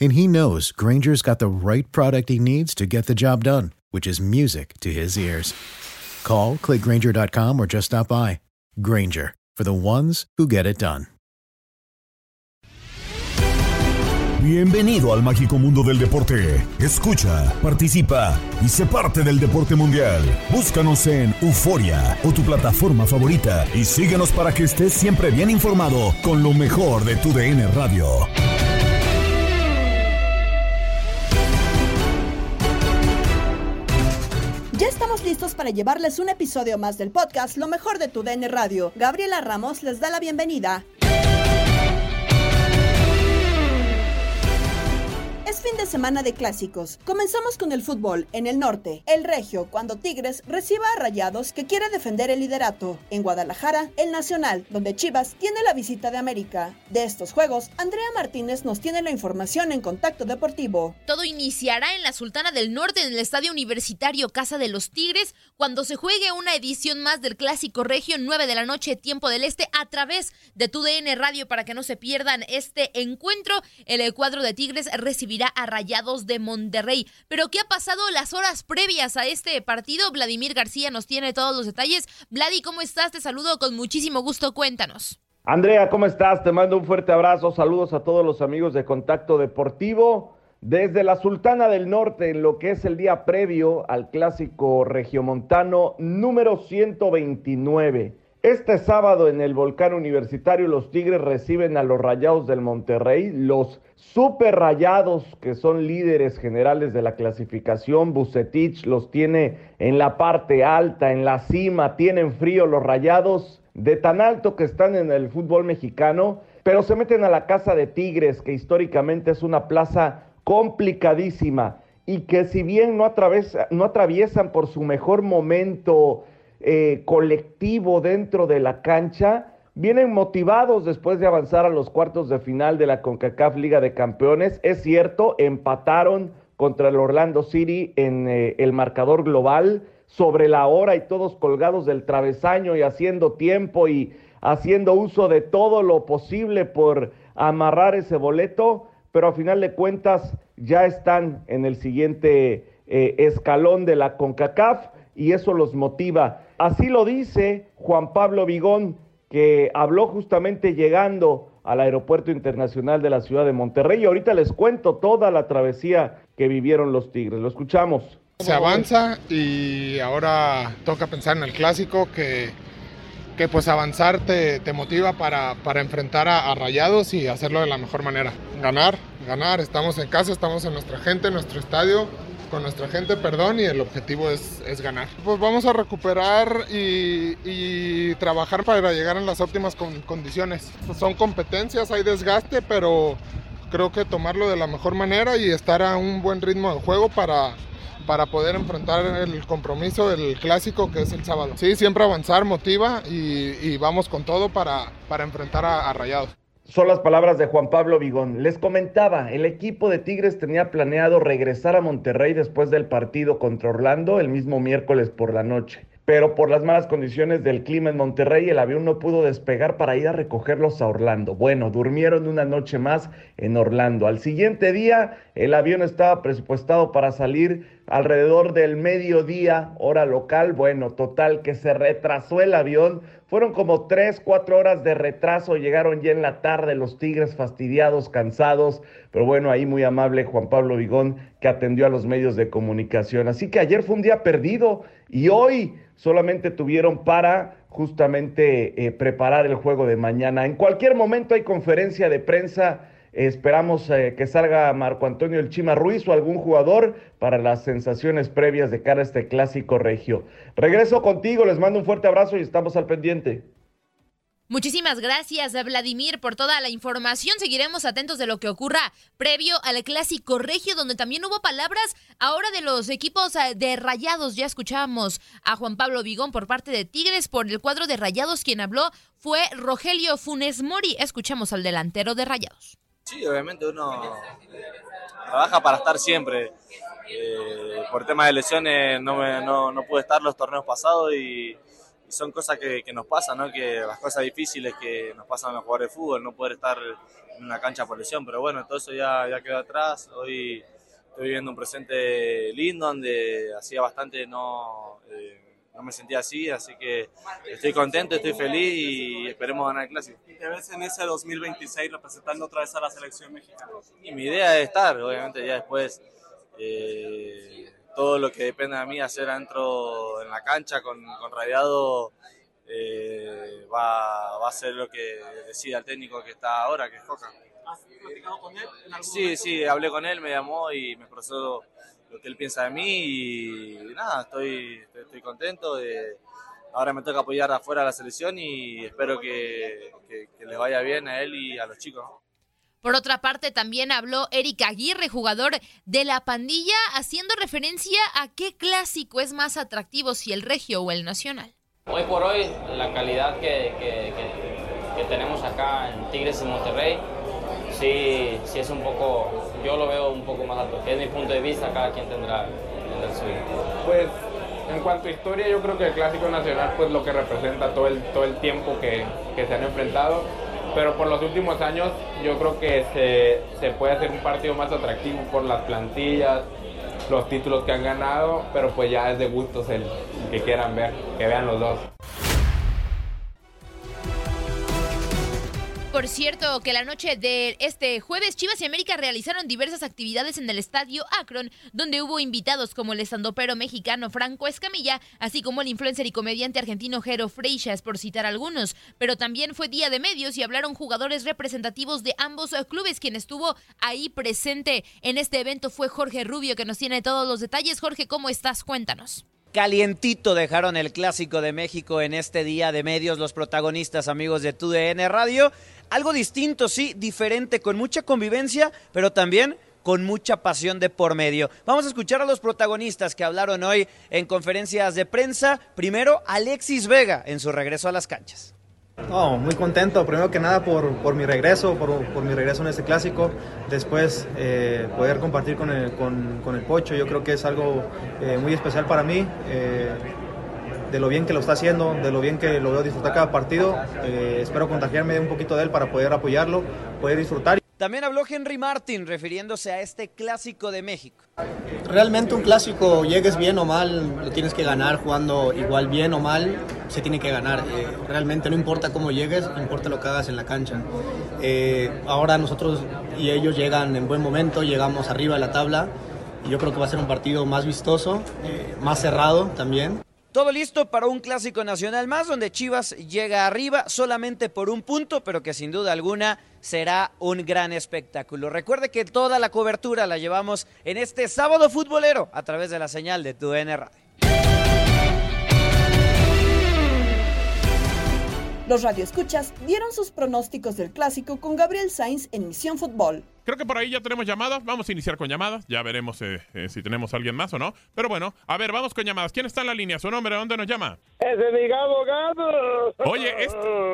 And he knows Granger's got the right product he needs to get the job done, which is music to his ears. Call, clickgranger.com, or just stop by. Granger, for the ones who get it done. Bienvenido al mágico mundo del deporte. Escucha, participa y sé parte del deporte mundial. Búscanos en Euforia o tu plataforma favorita y síguenos para que estés siempre bien informado con lo mejor de tu DN Radio. Listos para llevarles un episodio más del podcast Lo mejor de tu DN Radio. Gabriela Ramos les da la bienvenida. Es fin de semana de clásicos. Comenzamos con el fútbol en el norte. El Regio, cuando Tigres reciba a Rayados que quiere defender el liderato. En Guadalajara, el Nacional, donde Chivas tiene la visita de América. De estos juegos, Andrea Martínez nos tiene la información en Contacto Deportivo. Todo iniciará en la Sultana del Norte, en el Estadio Universitario Casa de los Tigres, cuando se juegue una edición más del Clásico Regio, 9 de la noche, tiempo del Este, a través de tu DN Radio para que no se pierdan este encuentro. El cuadro de Tigres recibirá a Rayados de Monterrey. Pero ¿qué ha pasado las horas previas a este partido? Vladimir García nos tiene todos los detalles. Vladi, ¿cómo estás? Te saludo con muchísimo gusto. Cuéntanos. Andrea, ¿cómo estás? Te mando un fuerte abrazo. Saludos a todos los amigos de Contacto Deportivo. Desde la Sultana del Norte, en lo que es el día previo al clásico regiomontano número 129. Este sábado en el Volcán Universitario los Tigres reciben a los Rayados del Monterrey, los super Rayados que son líderes generales de la clasificación. Bucetich los tiene en la parte alta, en la cima, tienen frío los Rayados de tan alto que están en el fútbol mexicano, pero se meten a la casa de Tigres, que históricamente es una plaza complicadísima y que si bien no, no atraviesan por su mejor momento, eh, colectivo dentro de la cancha, vienen motivados después de avanzar a los cuartos de final de la CONCACAF Liga de Campeones. Es cierto, empataron contra el Orlando City en eh, el marcador global sobre la hora y todos colgados del travesaño y haciendo tiempo y haciendo uso de todo lo posible por amarrar ese boleto, pero a final de cuentas ya están en el siguiente eh, escalón de la CONCACAF y eso los motiva. Así lo dice Juan Pablo Vigón, que habló justamente llegando al Aeropuerto Internacional de la Ciudad de Monterrey. Y ahorita les cuento toda la travesía que vivieron los Tigres. Lo escuchamos. Se avanza y ahora toca pensar en el clásico que, que pues avanzar te, motiva para, para enfrentar a, Rayados y hacerlo de la mejor manera. Ganar, ganar, estamos en casa, estamos en nuestra gente, en nuestro estadio con nuestra gente, perdón, y el objetivo es, es ganar. Pues vamos a recuperar y, y, trabajar para llegar en las óptimas con, condiciones. Son competencias, hay desgaste, pero creo que tomarlo de la mejor manera y estar a un buen ritmo de juego para, para poder enfrentar el compromiso del clásico que es el sábado. Sí, siempre avanzar motiva y, y vamos con todo para, para enfrentar a, a Rayados. Son las palabras de Juan Pablo Vigón. Les comentaba, el equipo de Tigres tenía planeado regresar a Monterrey después del partido contra Orlando el mismo miércoles por la noche pero por las malas condiciones del clima en Monterrey el avión no pudo despegar para ir a recogerlos a Orlando. Bueno, durmieron una noche más en Orlando. Al siguiente día el avión estaba presupuestado para salir alrededor del mediodía, hora local. Bueno, total que se retrasó el avión. Fueron como tres, cuatro horas de retraso. Llegaron ya en la tarde los Tigres fastidiados, cansados. Pero bueno, ahí muy amable Juan Pablo Vigón que atendió a los medios de comunicación. Así que ayer fue un día perdido y hoy solamente tuvieron para justamente eh, preparar el juego de mañana. En cualquier momento hay conferencia de prensa. Esperamos eh, que salga Marco Antonio El Chima Ruiz o algún jugador para las sensaciones previas de cara a este clásico regio. Regreso contigo, les mando un fuerte abrazo y estamos al pendiente. Muchísimas gracias, Vladimir, por toda la información. Seguiremos atentos de lo que ocurra previo al clásico regio, donde también hubo palabras ahora de los equipos eh, de Rayados. Ya escuchábamos a Juan Pablo Vigón por parte de Tigres por el cuadro de Rayados. Quien habló fue Rogelio Funes Mori. Escuchamos al delantero de Rayados. Sí, obviamente uno trabaja para estar siempre. Eh, por tema de lesiones no, me, no, no pude estar los torneos pasados y son cosas que, nos pasan, ¿no? Que las cosas difíciles que nos pasan a los jugadores de fútbol, no poder estar en una cancha por lesión, pero bueno, todo eso ya, ya quedó atrás. Hoy estoy viviendo un presente lindo donde hacía bastante no, eh, no me sentía así, así que estoy contento, estoy feliz y esperemos ganar el clásico. ¿Y te ves en ese 2026 representando otra vez a la selección mexicana? Y mi idea es estar, obviamente ya después... Eh, todo lo que depende de mí hacer adentro en la cancha con, con Radiado eh, va, va, a ser lo que decida el técnico que está ahora, que es Coca. ¿Has platicado con él? sí, sí, hablé con él, me llamó y me expresó lo que él piensa de mí y, nada, estoy, estoy, contento. De, ahora me toca apoyar afuera a la selección y espero que, que, que les vaya bien a él y a los chicos. Por otra parte, también habló Eric Aguirre, jugador de la pandilla, haciendo referencia a qué clásico es más atractivo, si el regio o el nacional. Hoy por hoy, la calidad que, tenemos acá en Tigres y Monterrey, sí, sí es un poco, yo lo veo un poco más alto. Es mi punto de vista, cada quien tendrá. Pues en cuanto a historia, yo creo que el Clásico Nacional, pues lo que representa todo el, todo el tiempo que, que se han enfrentado, pero por los últimos años yo creo que se, se puede hacer un partido más atractivo por las plantillas, los títulos que han ganado, pero pues ya es de gustos el que quieran ver, que vean los dos. Por cierto, que la noche de este jueves, Chivas y América realizaron diversas actividades en el estadio Akron, donde hubo invitados como el estandopero mexicano Franco Escamilla, así como el influencer y comediante argentino Jero Freixas, por citar algunos. Pero también fue día de medios y hablaron jugadores representativos de ambos clubes. Quien estuvo ahí presente en este evento fue Jorge Rubio, que nos tiene todos los detalles. Jorge, ¿cómo estás? Cuéntanos. Calientito dejaron el clásico de México en este día de medios los protagonistas amigos de TUDN Radio. Algo distinto, sí, diferente, con mucha convivencia, pero también con mucha pasión de por medio. Vamos a escuchar a los protagonistas que hablaron hoy en conferencias de prensa. Primero, Alexis Vega en su regreso a las canchas. Oh, muy contento, primero que nada por, mi regreso, por, mi regreso en este clásico. Después eh, poder compartir con el, con, el, Pocho, yo creo que es algo eh, muy especial para mí. Eh, de lo bien que lo está haciendo, de lo bien que lo veo disfrutar cada partido. espero contagiarme un poquito de él para poder apoyarlo, poder disfrutar. También habló Henry Martin refiriéndose a este clásico de México. Realmente un clásico, llegues bien o mal, lo tienes que ganar jugando igual bien o mal, se tiene que ganar. Eh, realmente no importa cómo llegues, importa lo que hagas en la cancha. Eh, ahora nosotros y ellos llegan en buen momento, llegamos arriba de la tabla y yo creo que va a ser un partido más vistoso, eh, más cerrado también. Todo listo para un clásico nacional más donde Chivas llega arriba solamente por un punto, pero que sin duda alguna será un gran espectáculo. Recuerde que toda la cobertura la llevamos en este sábado futbolero a través de la señal de tu Radio. Los radioescuchas dieron sus pronósticos del clásico con Gabriel Sainz en Misión Fútbol. Creo que por ahí ya tenemos llamadas. Vamos a iniciar con llamadas. Ya veremos eh, eh, si tenemos a alguien más o no. Pero bueno, a ver, vamos con llamadas. ¿Quién está en la línea? ¿Su nombre? ¿Dónde nos llama? Ese mi abogado. Oye,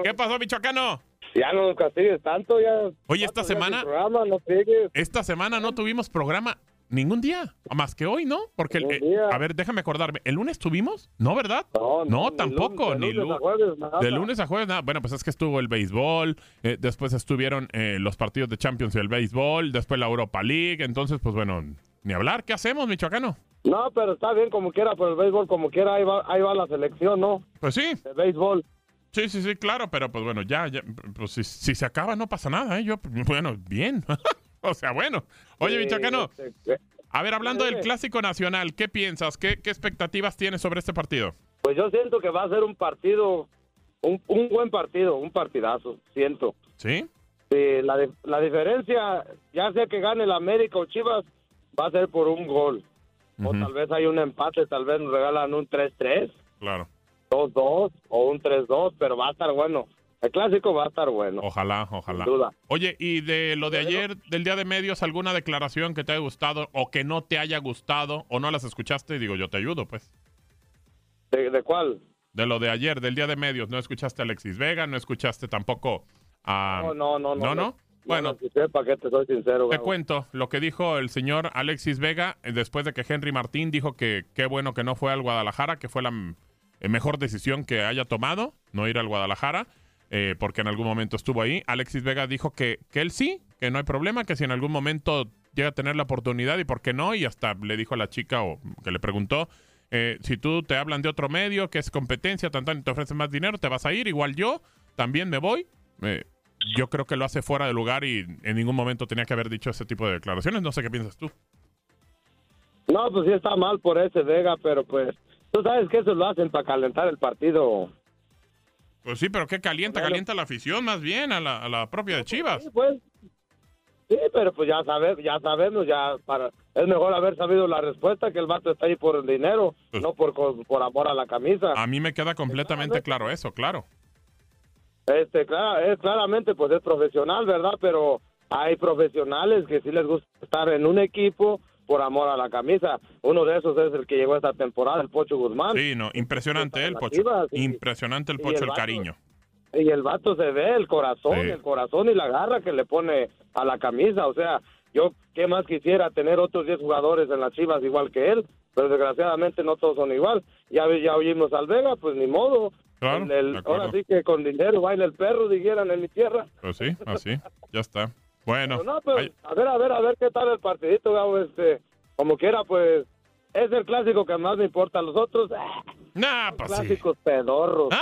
¿qué pasó, Michoacano? Ya no nos castigues tanto, ya. Oye, esta semana, programa, no sigues. esta semana no tuvimos programa ningún día, más que hoy, ¿no? Porque, el- día. a ver, déjame acordarme, ¿el lunes tuvimos? ¿No, verdad? No, No, ni tampoco, ni lunes lu- a jueves, nada. De lunes a jueves, nada. Bueno, pues es que estuvo el béisbol, eh, después estuvieron eh, los partidos de Champions y el béisbol, después la Europa League, entonces, pues bueno, ni hablar, ¿qué hacemos, michoacano? No, pero está bien como quiera, pero el béisbol como quiera, ahí va, ahí va la selección, ¿no? Pues sí. De béisbol. Sí, sí, sí, claro, pero pues bueno, ya, ya pues si, si se acaba no pasa nada, ¿eh? Yo, bueno, bien. o sea, bueno. Oye, michoacano, a ver, hablando del. Clásico Nacional, ¿qué piensas? ¿Qué, qué expectativas tienes sobre este partido? Pues yo siento que va a ser un partido, un, un buen partido, un partidazo, siento. ¿Sí? Sí, la diferencia, ya sea que gane el América o Chivas, va a ser por un gol. O tal vez hay un empate, tal vez nos regalan un 3-3, Claro. 2-2 o un 3-2, pero va a estar bueno. El clásico va a estar bueno. Ojalá, ojalá. Sin duda. Oye, y de lo de ayer, del día de medios, ¿alguna declaración que te haya gustado o que no te haya gustado o no las escuchaste? Digo, yo te ayudo, pues. ¿De, de cuál? De lo de ayer, del día de medios, ¿no escuchaste a Alexis Vega? ¿No escuchaste tampoco a... No, no, no. ¿No, no? Bueno, para que te soy sincero. Te cuento lo que dijo el señor Alexis Vega eh, después de que Henry Martín dijo que qué bueno que no fue al Guadalajara, que fue la eh, mejor decisión que haya tomado, no ir al Guadalajara, eh, porque en algún momento estuvo ahí. Alexis Vega dijo que, que él sí, que no hay problema, que si en algún momento llega a tener la oportunidad y por qué no, y hasta le dijo a la chica o que le preguntó, eh, si tú te hablan de otro medio, que es competencia, tan, y te ofrecen más dinero, te vas a ir, igual yo, también me voy. Eh, yo creo que lo hace fuera de lugar y en ningún momento tenía que haber dicho ese tipo de declaraciones. No sé qué piensas tú. No, pues sí está mal por ese Vega, pero pues tú sabes que eso lo hacen para calentar el partido. Pues sí, pero ¿qué calienta? Calienta la afición más bien, a la, a la propia de Chivas. pues. Sí, pero pues ya sabemos, ya sabemos, ya para es mejor haber sabido la respuesta que el vato está ahí por el dinero, Pues no por por amor a la camisa. A mí me queda completamente claro eso, claro. Este, claro, es claramente pues es profesional, ¿verdad? Pero hay profesionales que sí les gusta estar en un equipo por amor a la camisa. Uno de esos es el que llegó esta temporada, el Pocho Guzmán. Sí, no, impresionante el Pocho. Chivas, Impresionante el Pocho, el el vato- cariño. Y el vato se ve el corazón, Sí. el corazón y la garra que le pone a la camisa. O sea, yo qué más quisiera tener otros 10 jugadores en las Chivas igual que él, pero desgraciadamente no todos son igual. Ya, ya oímos al Vega, pues ni modo. Claro, El- el- ahora sí que con dinero baila el perro, dijeran en mi tierra. Pues sí, así, ya está. Bueno, Pero no, a ver, a ver, a ver qué tal el partidito, Gabo, este, como quiera, pues es el clásico que más me importa. Los otros, ah, nah, pues sí. clásicos pedorros.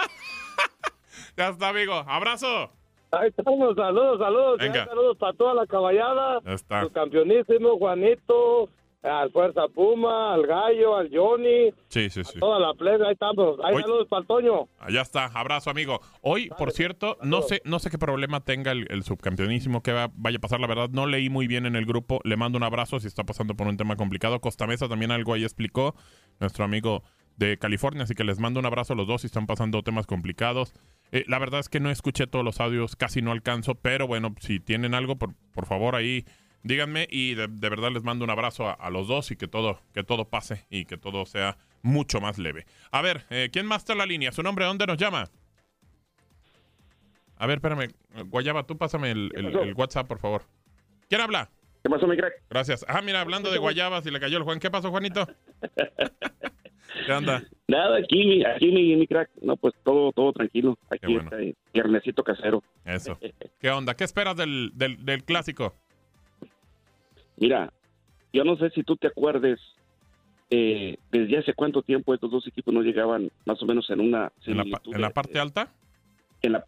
Ya está, amigo. Abrazo. Ahí estamos, saludos, saludos. Venga. Saludos para toda la caballada. Ya está. Su campeonísimo, Juanito, al Fuerza Puma, al Gallo, al Johnny, Sí, sí, sí. toda la plebe, ahí estamos. Ahí Oye. saludos para el Toño. Allá está, abrazo amigo. Hoy, por cierto, no sé, no sé qué problema tenga el, el subcampeonísimo que va- vaya a pasar, la verdad, no leí muy bien en el grupo. Le mando un abrazo si está pasando por un tema complicado. Costa Mesa también algo ahí explicó, nuestro amigo de California, así que les mando un abrazo a los dos si están pasando temas complicados. Eh, la verdad es que no escuché todos los audios, casi no alcanzo, pero bueno, si tienen algo, por, por favor ahí díganme y de, de verdad les mando un abrazo a, a los dos y que todo, que todo pase y que todo sea mucho más leve. A ver, eh, ¿quién más está en la línea? ¿Su nombre? ¿Dónde nos llama? A ver, espérame. Guayaba, tú pásame el, el- el WhatsApp, por favor. ¿Quién habla? ¿Qué pasó, mi crack? Gracias. Ah, mira, hablando de guayabas y le cayó el Juan. ¿Qué pasó, Juanito? ¿Qué onda? Nada, aquí, mi- aquí mi, mi crack. No, pues todo, todo tranquilo. Aquí bueno. está, viernesito casero. Eso. ¿Qué onda? ¿Qué esperas del, del, del clásico? Mira, yo no sé si tú te acuerdes, eh, desde hace cuánto tiempo estos dos equipos no llegaban más o menos en una ¿En la, en la parte alta? en la-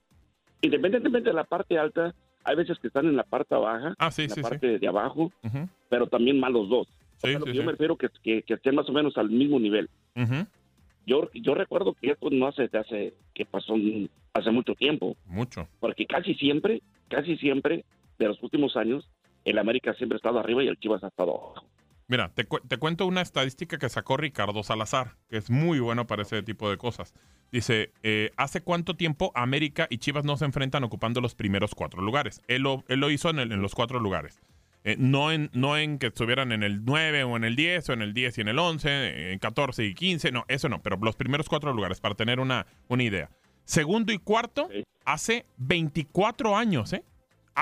independientemente de la parte alta, hay veces que están en la parte baja, Ah, sí, en la sí, sí. parte de abajo, pero también mal los dos. O Sí, sea, lo sí, que yo me refiero que, que, que estén más o menos al mismo nivel. Yo, yo recuerdo que esto no hace, hace que pasó hace mucho tiempo, Mucho. porque casi siempre, casi siempre de los últimos años, el América siempre ha estado arriba y el Chivas ha estado abajo. Mira, te, cu- te cuento una estadística que sacó Ricardo Salazar, que es muy bueno para ese tipo de cosas. Dice, eh, ¿hace cuánto tiempo América y Chivas no se enfrentan ocupando los primeros cuatro lugares? Él lo, él lo hizo en, el- en los cuatro lugares. Eh, no, en, no en que estuvieran en el 9 o en el 10 o en el 10 y en el 11, en 14 y 15, no, eso no, pero los primeros cuatro lugares, para tener una, una idea. segundo y cuarto hace 24 años, ¿eh?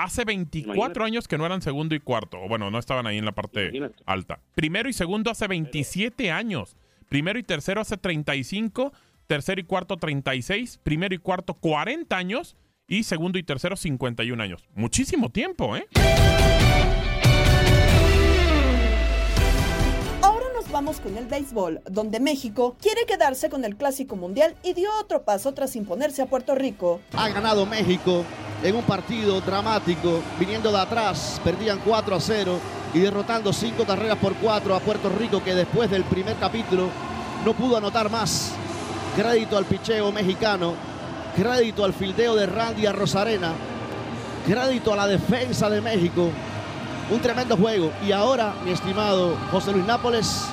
Hace 24 Imagínate. años que no eran segundo y cuarto. O bueno, no estaban ahí en la parte alta. Primero y segundo hace 27 años. Primero y tercero hace 35. Tercero y cuarto 36. Primero y cuarto 40 años. Y segundo y tercero 51 años. Muchísimo tiempo, ¿eh? Ahora nos vamos con el béisbol, donde México quiere quedarse con el Clásico Mundial y dio otro paso tras imponerse a Puerto Rico. Ha ganado México en un partido dramático, viniendo de atrás, perdían 4 a 0 y derrotando 5 carreras por 4 a Puerto Rico, que después del primer capítulo no pudo anotar más. Crédito al picheo mexicano, crédito al fildeo de Randy a Rosarena, crédito a la defensa de México. Un tremendo juego. Y ahora, mi estimado José Luis Nápoles,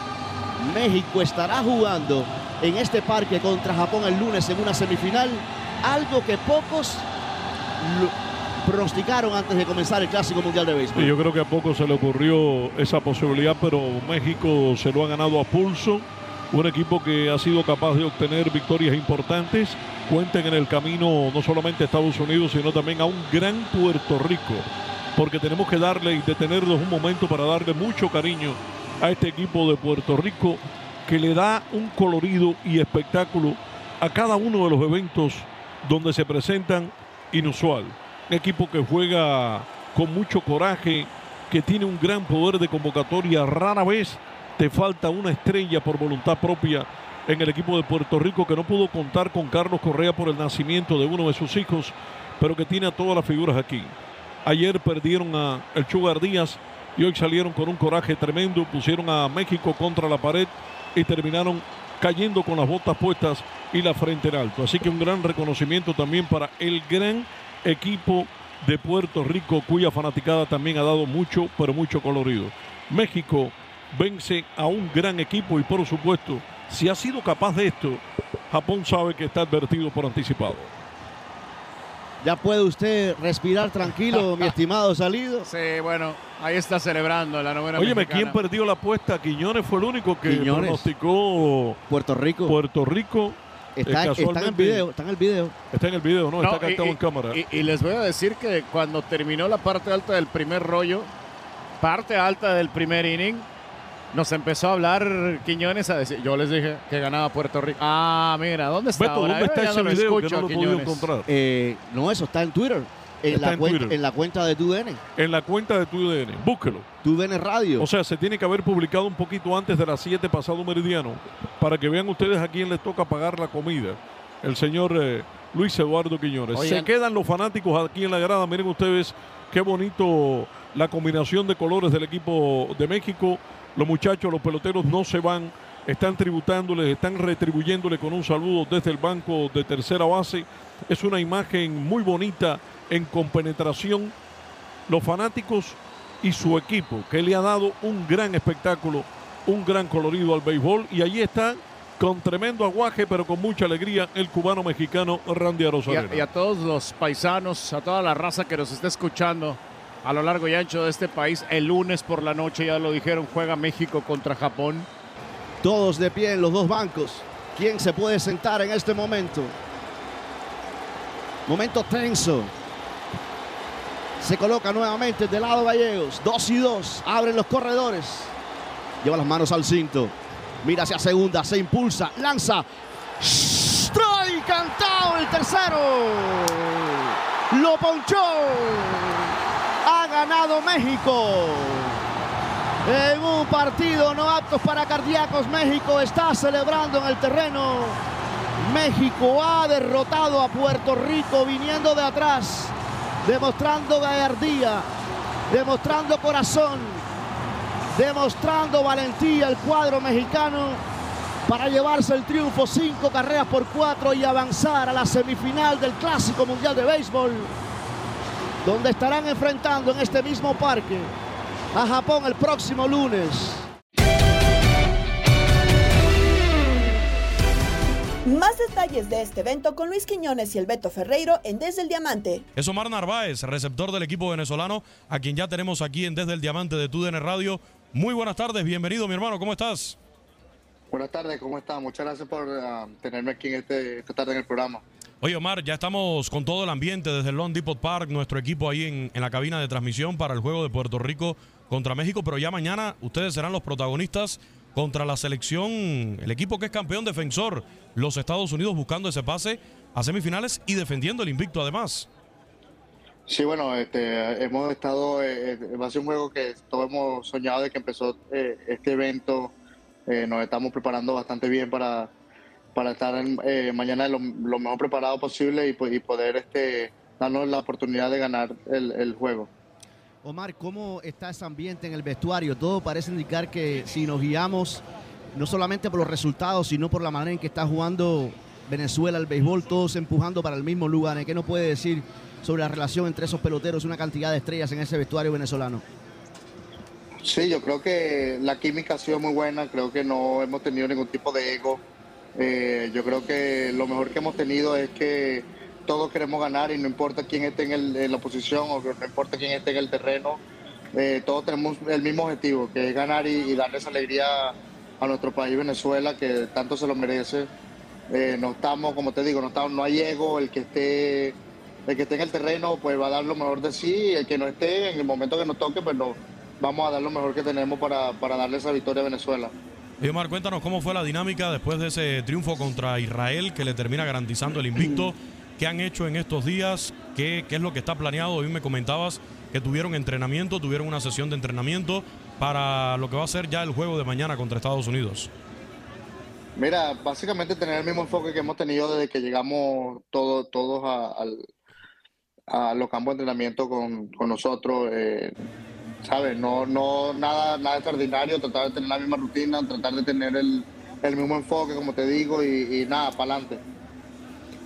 México estará jugando en este parque contra Japón el lunes en una semifinal, algo que pocos pronosticaron antes de comenzar el Clásico Mundial de Béisbol. Yo creo que a poco se le ocurrió esa posibilidad, pero México se lo ha ganado a pulso. Un equipo que ha sido capaz de obtener victorias importantes. Cuenten en el camino no solamente a Estados Unidos, sino también a un gran Puerto Rico. Porque tenemos que darle y detenernos un momento para darle mucho cariño a este equipo de Puerto Rico que le da un colorido y espectáculo a cada uno de los eventos donde se presentan inusual. Un equipo que juega con mucho coraje, que tiene un gran poder de convocatoria. Rara vez te falta una estrella por voluntad propia en el equipo de Puerto Rico que no pudo contar con Carlos Correa por el nacimiento de uno de sus hijos, pero que tiene a todas las figuras aquí. Ayer perdieron a el Sugar Díaz y hoy salieron con un coraje tremendo, pusieron a México contra la pared y terminaron cayendo con las botas puestas y la frente en alto. Así que un gran reconocimiento también para el gran equipo de Puerto Rico, cuya fanaticada también ha dado mucho, pero mucho colorido. México vence a un gran equipo y por supuesto, si ha sido capaz de esto, Japón sabe que está advertido por anticipado. Ya puede usted respirar tranquilo, mi estimado salido. Sí, bueno, ahí está celebrando la novena Óyeme, mexicana. ¿quién perdió la apuesta? Quiñones fue el único que Quiñones. pronosticó Puerto Rico. Puerto Rico. Está, Eh, está en el video, está en el video. Está en el video, ¿no? No, está captado en cámara. Y, y les voy a decir que cuando terminó la parte alta del primer rollo, parte alta del primer inning, nos empezó a hablar Quiñones a decir, yo les dije que ganaba Puerto Rico. Ah, mira, ¿dónde está? Beto, ahora? ¿dónde está ese lo video que no a lo he podido Quiñones. encontrar? Eh, no, eso está en Twitter. En, Está la, en cuenta, Twitter. en la cuenta de TUDN. En la cuenta de TUDN, búsquelo. TUDN Radio. O sea, se tiene que haber publicado un poquito antes de las 7 pasado meridiano para que vean ustedes a quién les toca pagar la comida. El señor eh, Luis Eduardo Quiñones. Oigan. Se quedan los fanáticos aquí en la grada. Miren ustedes qué bonito la combinación de colores del equipo de México. Los muchachos, los peloteros no se van. Están tributándoles, están retribuyéndole con un saludo desde el banco de tercera base. Es una imagen muy bonita en compenetración los fanáticos y su equipo, que le ha dado un gran espectáculo, un gran colorido al béisbol. Y allí está, con tremendo aguaje, pero con mucha alegría, el cubano mexicano Randy Y Arozarena. a, y a todos los paisanos, a toda la raza que nos está escuchando a lo largo y ancho de este país, el lunes por la noche, ya lo dijeron, juega México contra Japón. Todos de pie en los dos bancos. ¿Quién se puede sentar en este momento? Momento tenso. Se coloca nuevamente de lado Gallegos. Dos y dos. Abren los corredores. Lleva las manos al cinto. Mira hacia segunda. Se impulsa. Lanza. Strike cantado el tercero. Lo ponchó. Ganado México. En un partido no aptos para cardíacos, México está celebrando en el terreno. México ha derrotado a Puerto Rico viniendo de atrás, demostrando gallardía, demostrando corazón, demostrando valentía el cuadro mexicano para llevarse el triunfo cinco carreras por cuatro y avanzar a la semifinal del Clásico Mundial de Béisbol, donde estarán enfrentando en este mismo parque a Japón el próximo lunes. Más detalles de este evento con Luis Quiñones y el Beto Ferreiro en Desde el Diamante. Es Omar Narváez, receptor del equipo venezolano, a quien ya tenemos aquí en Desde el Diamante de TUDN Radio. Muy buenas tardes, bienvenido mi hermano, ¿cómo estás? Buenas tardes, ¿cómo están? Muchas gracias por ah, tenerme aquí en este, esta tarde en el programa. Oye, Omar, ya estamos con todo el ambiente desde el Long Depot Park, nuestro equipo ahí en, la cabina de transmisión para el juego de Puerto Rico contra México, pero ya mañana ustedes serán los protagonistas contra la selección, el equipo que es campeón defensor, los Estados Unidos buscando ese pase a semifinales y defendiendo el invicto además. Sí, bueno, este, hemos estado, eh, eh, va a ser un juego que todos hemos soñado de que empezó eh, este evento, nos estamos preparando bastante bien para, para estar eh, mañana lo, lo mejor preparado posible y, y poder este, darnos la oportunidad de ganar el, el juego. Omar, ¿cómo está ese ambiente en el vestuario? Todo parece indicar que si nos guiamos no solamente por los resultados, sino por la manera en que está jugando Venezuela el béisbol, todos empujando para el mismo lugar. ¿Qué nos puede decir sobre la relación entre esos peloteros, una cantidad de estrellas en ese vestuario venezolano? Sí, yo creo que la química ha sido muy buena, creo que no hemos tenido ningún tipo de ego. Eh, yo creo que lo mejor que hemos tenido es que todos queremos ganar y no importa quién esté en, la posición o no importa quién esté en el terreno, eh, todos tenemos el mismo objetivo, que es ganar y, y darle esa alegría a nuestro país Venezuela, que tanto se lo merece. Eh, no estamos, como te digo, no, estamos, no hay ego, el que esté el que esté en el terreno pues va a dar lo mejor de sí, y el que no esté, en el momento que nos toque, pues no, vamos a dar lo mejor que tenemos para, para darle esa victoria a Venezuela. Omar, cuéntanos cómo fue la dinámica después de ese triunfo contra Israel que le termina garantizando el invicto. ¿Qué han hecho en estos días? ¿Qué, es lo que está planeado? Hoy me comentabas que tuvieron entrenamiento, tuvieron una sesión de entrenamiento para lo que va a ser ya el juego de mañana contra Estados Unidos. Mira, básicamente tener el mismo enfoque que hemos tenido desde que llegamos todos a, los campos de entrenamiento con, con nosotros. eh, ¿Sabes? No, no, nada, nada extraordinario, tratar de tener la misma rutina, tratar de tener el, el mismo enfoque, como te digo, y, y nada, para adelante.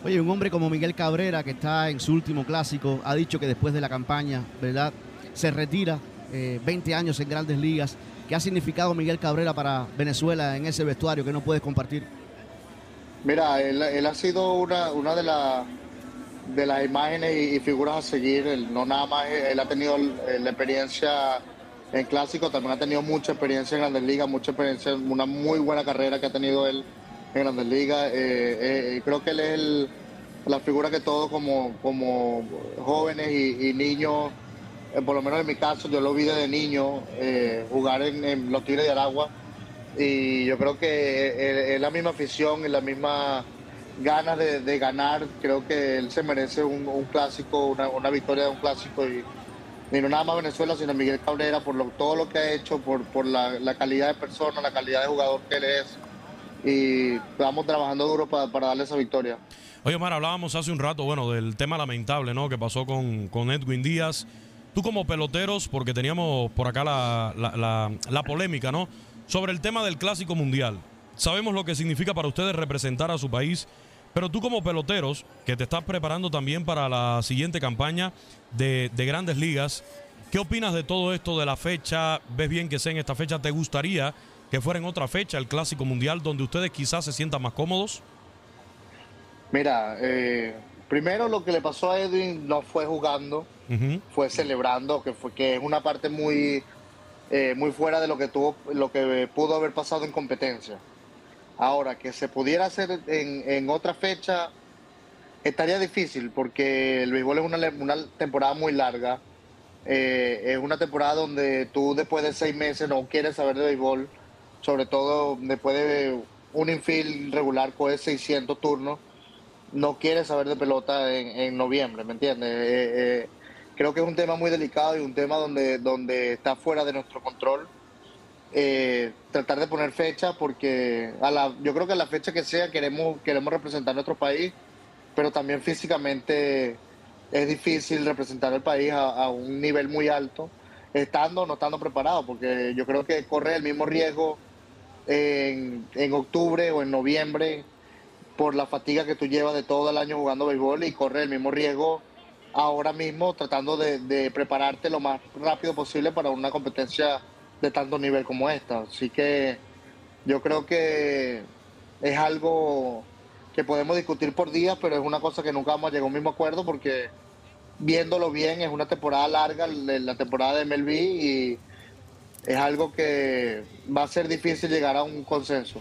Oye, un hombre como Miguel Cabrera, que está en su último clásico, ha dicho que después de la campaña, ¿verdad? Se retira, eh, 20 años en grandes ligas. ¿Qué ha significado Miguel Cabrera para Venezuela en ese vestuario que no puedes compartir? Mira, él, él ha sido una, una de, las de las imágenes y, figuras a seguir. Él, no nada más, él ha tenido eh, la experiencia en clásico, también ha tenido mucha experiencia en Grandes Ligas, mucha experiencia, una muy buena carrera que ha tenido él en Grandes Ligas. Eh, eh, creo que él es la figura que todos como, como jóvenes y, niños, por lo menos en mi caso, yo lo vi desde niño jugar en, los Tigres de Aragua y yo creo que es la misma afición y la misma ganas de, de ganar. Creo que él se merece un, un clásico, una, una victoria de un clásico y, y no nada más Venezuela, sino Miguel Cabrera por lo, todo lo que ha hecho, por, por la, la calidad de persona, la calidad de jugador que él es. Y estamos trabajando duro para, para darle esa victoria. Oye, Omar, hablábamos hace un rato, bueno, del tema lamentable, ¿no? Que pasó con, con Edwin Díaz. Tú como peloteros, porque teníamos por acá la, la- la- la polémica, ¿no? Sobre el tema del Clásico Mundial. Sabemos lo que significa para ustedes representar a su país, pero tú como peloteros, que te estás preparando también para la siguiente campaña de, de grandes ligas, ¿qué opinas de todo esto de la fecha? ¿Ves bien que sea en esta fecha? ¿Te gustaría que fuera en otra fecha el Clásico Mundial, donde ustedes quizás se sientan más cómodos? Mira, eh, primero lo que le pasó a Edwin no fue jugando, fue celebrando, que fue que es una parte muy, eh, muy fuera de lo que tuvo, lo que pudo haber pasado en competencia. Ahora, que se pudiera hacer en, en otra fecha, estaría difícil porque el béisbol es una, temporada muy larga. Eh, es una temporada donde tú después de seis meses no quieres saber de béisbol, sobre todo después de un infield regular con 600 turnos, no quieres saber de pelota en, en noviembre, ¿me entiendes? Eh, eh, creo que es un tema muy delicado y un tema donde, donde está fuera de nuestro control. Eh, tratar de poner fecha porque a la, yo creo que a la fecha que sea queremos, queremos representar nuestro país, pero también físicamente es difícil representar el país a, un nivel muy alto, estando o no estando preparado, porque yo creo que corre el mismo riesgo en, en octubre o en noviembre por la fatiga que tú llevas de todo el año jugando béisbol y corre el mismo riesgo ahora mismo tratando de prepararte lo más rápido posible para una competencia de tanto nivel como esta. Así que yo creo que es algo que podemos discutir por días, pero es una cosa que nunca vamos a llegar a un mismo acuerdo porque viéndolo bien es una temporada larga, la temporada de MLB y es algo que va a ser difícil llegar a un consenso.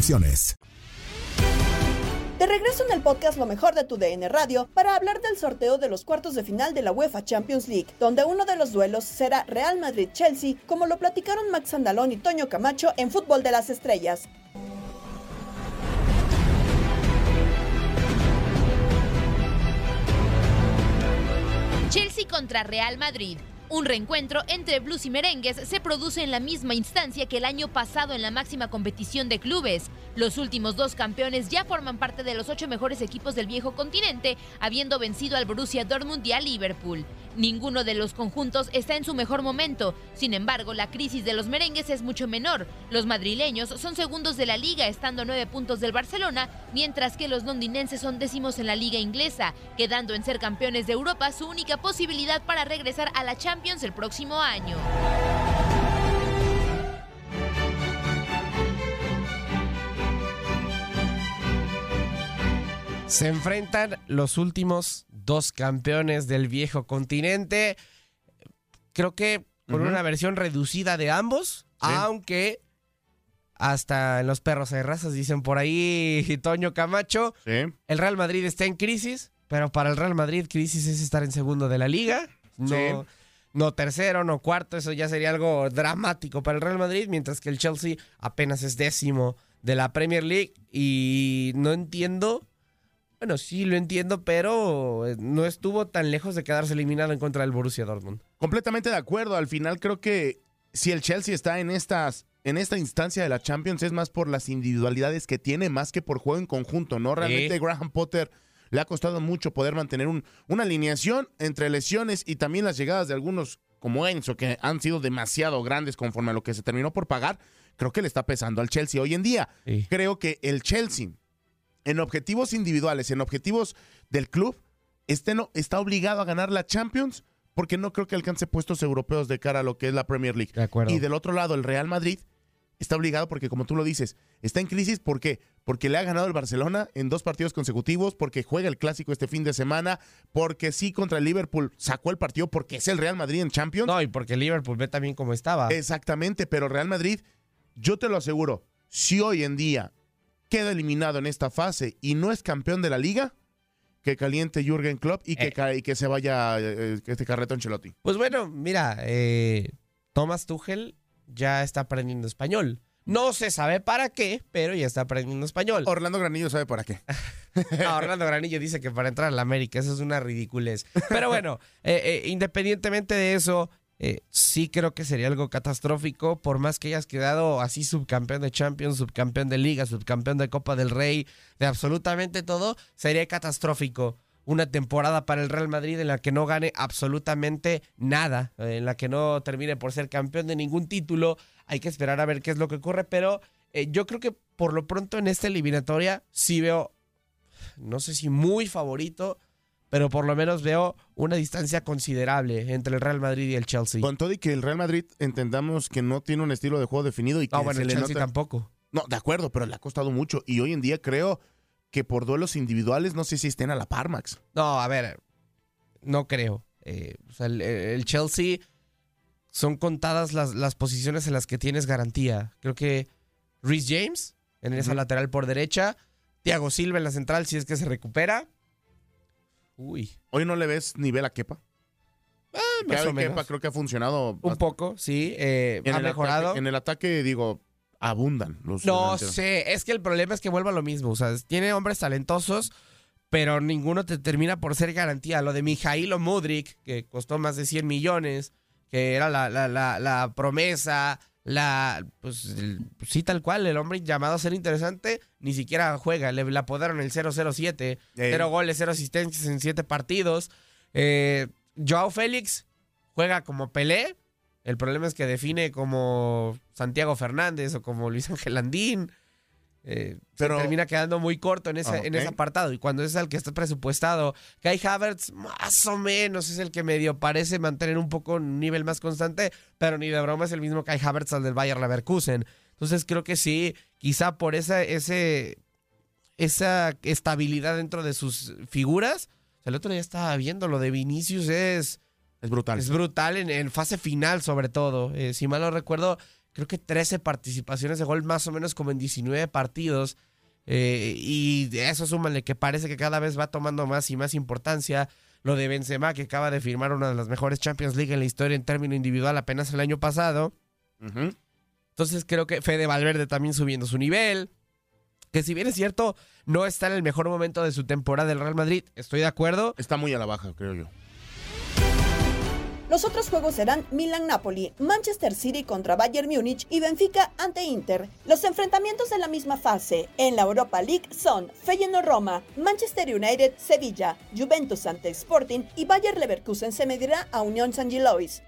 restricciones. De regreso en el podcast Lo mejor de tu DN Radio para hablar del sorteo de los cuartos de final de la UEFA Champions League, donde uno de los duelos será Real Madrid-Chelsea, como lo platicaron Max Andalón y Toño Camacho en Fútbol de las Estrellas. Chelsea contra Real Madrid. Un reencuentro entre blues y merengues se produce en la misma instancia que el año pasado en la máxima competición de clubes. Los últimos dos campeones ya forman parte de los ocho mejores equipos del viejo continente, habiendo vencido al Borussia Dortmund y al Liverpool. Ninguno de los conjuntos está en su mejor momento. Sin embargo, la crisis de los merengues es mucho menor. Los madrileños son segundos de la liga, estando a nueve puntos del Barcelona, mientras que los londinenses son décimos en la liga inglesa, quedando en ser campeones de Europa su única posibilidad para regresar a la Champions el próximo año. Se enfrentan los últimos dos campeones del viejo continente. Creo que con una versión reducida de ambos, aunque hasta en los perros de razas dicen por ahí Toño Camacho, el Real Madrid está en crisis, pero para el Real Madrid crisis es estar en segundo de la liga, no, Sí. No tercero, no cuarto, eso ya sería algo dramático para el Real Madrid, mientras que el Chelsea apenas es décimo de la Premier League y no entiendo bueno, sí lo entiendo, pero eh, no estuvo tan lejos de quedarse eliminado en contra del Borussia Dortmund. Completamente de acuerdo. Al final creo que si el Chelsea está en estas en esta instancia de la Champions es más por las individualidades que tiene más que por juego en conjunto, ¿no? Realmente. Graham Potter le ha costado mucho poder mantener un- una alineación entre lesiones y también las llegadas de algunos como Enzo que han sido demasiado grandes conforme a lo que se terminó por pagar. Creo que le está pesando al Chelsea hoy en día. Creo que el Chelsea en objetivos individuales, en objetivos del club, este no, está obligado a ganar la Champions porque no creo que alcance puestos europeos de cara a lo que es la Premier League. Y del otro lado, el Real Madrid está obligado porque, como tú lo dices, está en crisis. ¿Por qué? Porque le ha ganado el Barcelona en dos partidos consecutivos, porque juega el clásico este fin de semana, porque sí contra el Liverpool sacó el partido porque es el Real Madrid en Champions. No, y porque el Liverpool ve también cómo estaba. Exactamente, pero Real Madrid, yo te lo aseguro, si hoy en día queda eliminado en esta fase y no es campeón de la liga, que caliente Jürgen Klopp y que, ca- y que se vaya eh, este carreto Ancelotti. Pues bueno, mira, eh, Thomas Tuchel ya está aprendiendo español. No se sabe para qué, pero ya está aprendiendo español. Orlando Granillo sabe para qué. Ah, Orlando Granillo dice que para entrar a la América, eso es una ridiculez. Pero bueno, eh, eh, independientemente de eso, eh, sí creo que sería algo catastrófico, por más que hayas quedado así subcampeón de Champions, subcampeón de Liga, subcampeón de Copa del Rey, de absolutamente todo, sería catastrófico. Una temporada para el Real Madrid en la que no gane absolutamente nada, en la que no termine por ser campeón de ningún título. Hay que esperar a ver qué es lo que ocurre, pero eh, yo creo que por lo pronto en esta eliminatoria sí veo no sé si muy favorito, pero por lo menos veo una distancia considerable entre el Real Madrid y el Chelsea. Con todo y que el Real Madrid entendamos que no tiene un estilo de juego definido y que No, bueno, se el le Chelsea nota- tampoco. No, de acuerdo, pero le ha costado mucho y hoy en día creo que por duelos individuales no sé si estén a la par, Max. No, a ver, no creo. Eh, o sea, el, el Chelsea son contadas las, las posiciones en las que tienes garantía. Creo que Rhys James en esa lateral por derecha, Thiago Silva en la central si es que se recupera. Uy. Hoy no le ves nivel a Kepa. más Kepa o menos. Kepa creo que ha funcionado Un poco, sí. eh, ha el mejorado. ataque- en el ataque, digo, abundan los No delanteros. sé, es que el problema es que vuelva lo mismo. O sea, tiene hombres talentosos, pero ninguno te termina por ser garantía. Lo de Mijailo Mudrik, que costó más de 100 millones, que era la, la- la- la promesa, la, pues el- sí, tal cual, el hombre llamado a ser interesante, ni siquiera juega. Le, le apodaron el 007, cero goles, cero asistencias en siete partidos. Eh, Joao Félix juega como Pelé. El problema es que define como Santiago Fernández o como Luis Ángel Andín. Eh, se Pero- termina quedando muy corto en ese, Ah, en ese apartado. Y cuando es el que está presupuestado, Kai Havertz, más o menos, es el que medio parece mantener un poco un nivel más constante, pero ni de broma es el mismo Kai Havertz al del Bayer Leverkusen. Entonces creo que sí, quizá por esa, ese, esa estabilidad dentro de sus figuras. El otro día estaba viendo lo de Vinicius, es. Es brutal. Es brutal en, en fase final, sobre todo. Eh, si mal no recuerdo, creo que 13 participaciones de gol, más o menos como en 19 partidos. Eh, y de eso súmale que parece que cada vez va tomando más y más importancia. Lo de Benzema, que acaba de firmar una de las mejores Champions League en la historia en término individual apenas el año pasado. Entonces creo que Fede Valverde también subiendo su nivel. Que si bien es cierto, no está en el mejor momento de su temporada el Real Madrid, estoy de acuerdo. Está muy a la baja, creo yo. Los otros juegos serán Milan-Napoli, Manchester City contra Bayern Múnich y Benfica ante Inter. Los enfrentamientos de la misma fase en la Europa League son Feyenoord-Roma, Manchester United-Sevilla, Juventus ante Sporting y Bayer Leverkusen se medirá a Unión San Gilois.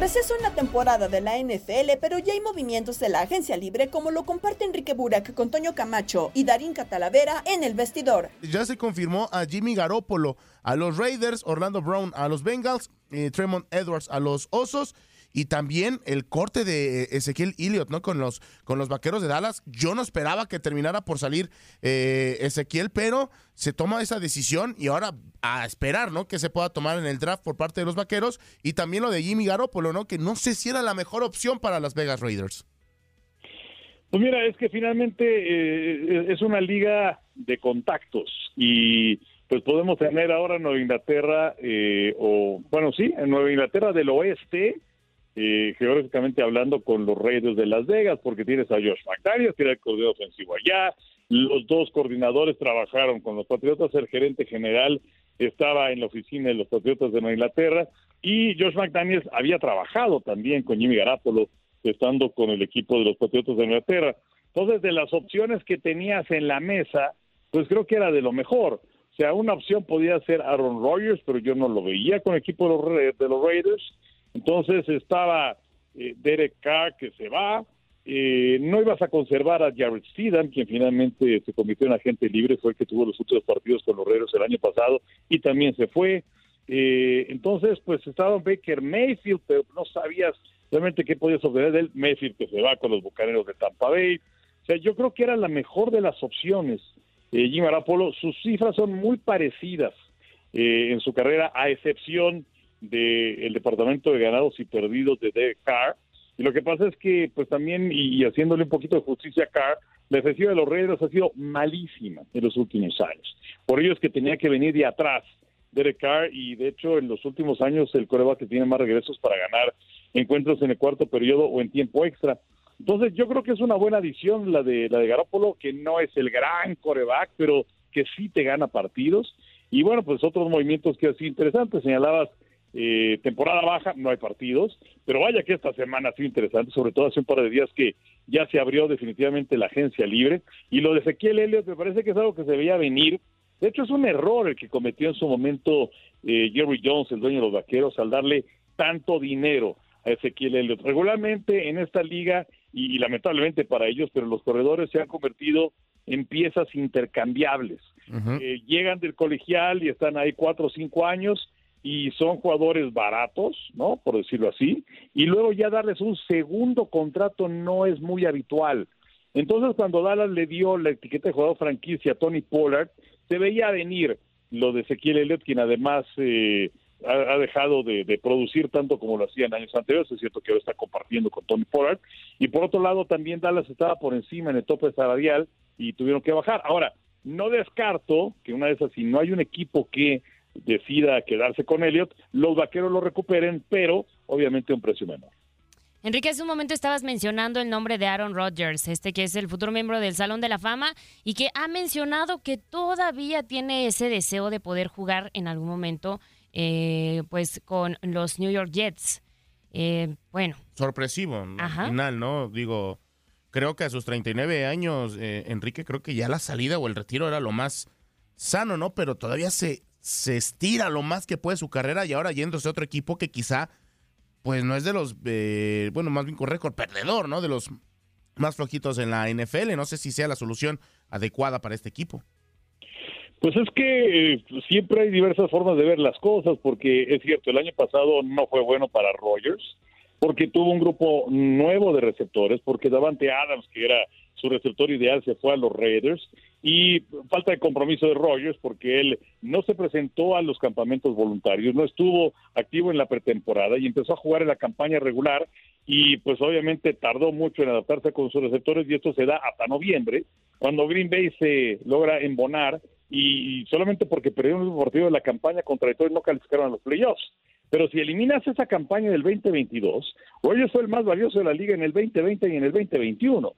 Receso en la temporada de la NFL, pero ya hay movimientos de la agencia libre como lo comparte Enrique Burak con Toño Camacho y Darín Catalavera en el vestidor. Ya se confirmó a Jimmy Garoppolo a los Raiders, Orlando Brown a los Bengals, eh, Tremont Edwards a los Osos y también el corte de eh, Ezequiel Elliott, ¿no? Con los, con los vaqueros de Dallas. Yo no esperaba que terminara por salir eh, Ezequiel, pero se toma esa decisión y ahora a esperar, ¿no? Que se pueda tomar en el draft por parte de los vaqueros y también lo de Jimmy Garoppolo, ¿no? Que no sé si era la mejor opción para las Vegas Raiders. Pues mira, es que finalmente eh, es una liga de contactos y pues podemos tener ahora en Nueva Inglaterra, eh, o bueno, sí, en Nueva Inglaterra del oeste, eh, geográficamente hablando con los Raiders de Las Vegas, porque tienes a Josh McDaniels, que era el coordinador ofensivo allá, los dos coordinadores trabajaron con los Patriotas, el gerente general estaba en la oficina de los Patriotas de Nueva Inglaterra y Josh McDaniels había trabajado también con Jimmy Garapolo estando con el equipo de los Patriotas de Inglaterra. Entonces, de las opciones que tenías en la mesa, pues creo que era de lo mejor. O sea, una opción podía ser Aaron Rodgers, pero yo no lo veía con el equipo de los, de los Raiders. Entonces estaba eh, Derek Carr que se va. Eh, no ibas a conservar a Jared Stidham, quien finalmente se convirtió en agente libre, fue el que tuvo los últimos partidos con los Raiders el año pasado y también se fue. Eh, entonces, pues estaba Baker Mayfield, pero no sabías realmente qué podías obtener de él. Mayfield que se va con los Bucaneros de Tampa Bay. O sea, yo creo que era la mejor de las opciones. Eh, Jimmy Garoppolo, sus cifras son muy parecidas eh, en su carrera, a excepción del departamento de ganados y perdidos de Derek Carr. Y lo que pasa es que, pues también, y, haciéndole un poquito de justicia a Carr, la defensiva de los Raiders ha sido malísima en los últimos años. Por ello es que tenía que venir de atrás Derek Carr y de hecho en los últimos años el coreback que tiene más regresos para ganar encuentros en el cuarto periodo o en tiempo extra. Entonces yo creo que es una buena adición la de la de Garoppolo, que no es el gran coreback, pero que sí te gana partidos. Y bueno, pues otros movimientos que así interesantes. Señalabas eh, temporada baja, no hay partidos, pero vaya que esta semana ha sido interesante, sobre todo hace un par de días que ya se abrió definitivamente la agencia libre. Y lo de Ezequiel Elliott me parece que es algo que se veía venir. De hecho, es un error el que cometió en su momento eh, Jerry Jones, el dueño de los vaqueros, al darle tanto dinero a Ezequiel Elliott. Regularmente en esta liga, y, y lamentablemente para ellos, pero los corredores se han convertido en piezas intercambiables. Eh, llegan del colegial y están ahí cuatro o cinco años y son jugadores baratos, ¿no? Por decirlo así. Y luego ya darles un segundo contrato no es muy habitual. Entonces, cuando Dallas le dio la etiqueta de jugador franquicia a Tony Pollard, se veía venir lo de Ezequiel Elliott, quien además eh, ha, dejado de, producir tanto como lo hacía en años anteriores. Es cierto que ahora está compartiendo con Tony Pollard. Y por otro lado, también Dallas estaba por encima en el tope salarial y tuvieron que bajar. Ahora, no descarto que una de si no hay un equipo que decida quedarse con Elliott, los vaqueros lo recuperen, pero obviamente a un precio menor. Enrique, hace un momento estabas mencionando el nombre de Aaron Rodgers, este que es el futuro miembro del Salón de la Fama y que ha mencionado que todavía tiene ese deseo de poder jugar en algún momento eh, pues con los New York Jets. Eh, bueno. Sorpresivo, Ajá. al final, ¿no? Digo, creo que a sus 39 años, eh, Enrique, creo que ya la salida o el retiro era lo más sano, ¿no? Pero todavía se, se estira lo más que puede su carrera y ahora yéndose a otro equipo que quizá, pues no es de los, eh, bueno, más bien con récord perdedor, ¿no? De los más flojitos en la NFL. No sé si sea la solución adecuada para este equipo. Pues es que eh, siempre hay diversas formas de ver las cosas, porque es cierto, el año pasado no fue bueno para Rogers, porque tuvo un grupo nuevo de receptores, porque Davante Adams, que era su receptor ideal, se fue a los Raiders, y falta de compromiso de Rogers, porque él no se presentó a los campamentos voluntarios, no estuvo activo en la pretemporada y empezó a jugar en la campaña regular, y pues obviamente tardó mucho en adaptarse con sus receptores, y esto se da hasta noviembre, cuando Green Bay se logra embonar y solamente porque perdieron un partido de la campaña contra Detroit no calificaron a los playoffs. Pero si eliminas esa campaña del 2022, Rogers fue el más valioso de la liga en el 2020 y en el 2021.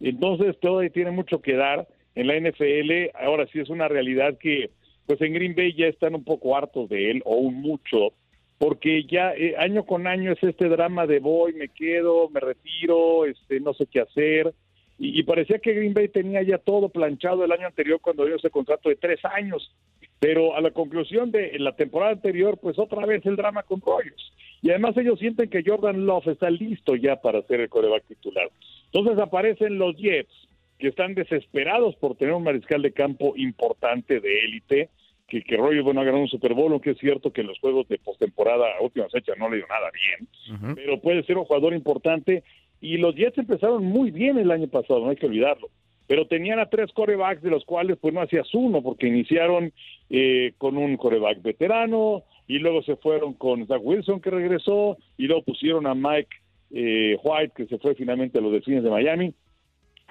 Entonces todavía tiene mucho que dar en la NFL. Ahora sí es una realidad que pues en Green Bay ya están un poco hartos de él o un mucho porque ya eh, año con año es este drama de voy, me quedo, me retiro, este no sé qué hacer y, parecía que Green Bay tenía ya todo planchado el año anterior cuando dio ese contrato de tres años. Pero a la conclusión de la temporada anterior, pues otra vez el drama con Rogers. Y además ellos sienten que Jordan Love está listo ya para ser el coreback titular. Entonces aparecen los Jets, que están desesperados por tener un mariscal de campo importante de élite, que, que Rogers, bueno, ha ganado un Super Bowl, aunque es cierto que en los juegos de postemporada a última fecha no le dio nada bien, pero puede ser un jugador importante y los Jets empezaron muy bien el año pasado, no hay que olvidarlo. Pero tenían a tres corebacks, de los cuales pues no hacías uno, porque iniciaron eh, con un coreback veterano, y luego se fueron con Zach Wilson, que regresó, y luego pusieron a Mike eh, White, que se fue finalmente a los Delfines de Miami.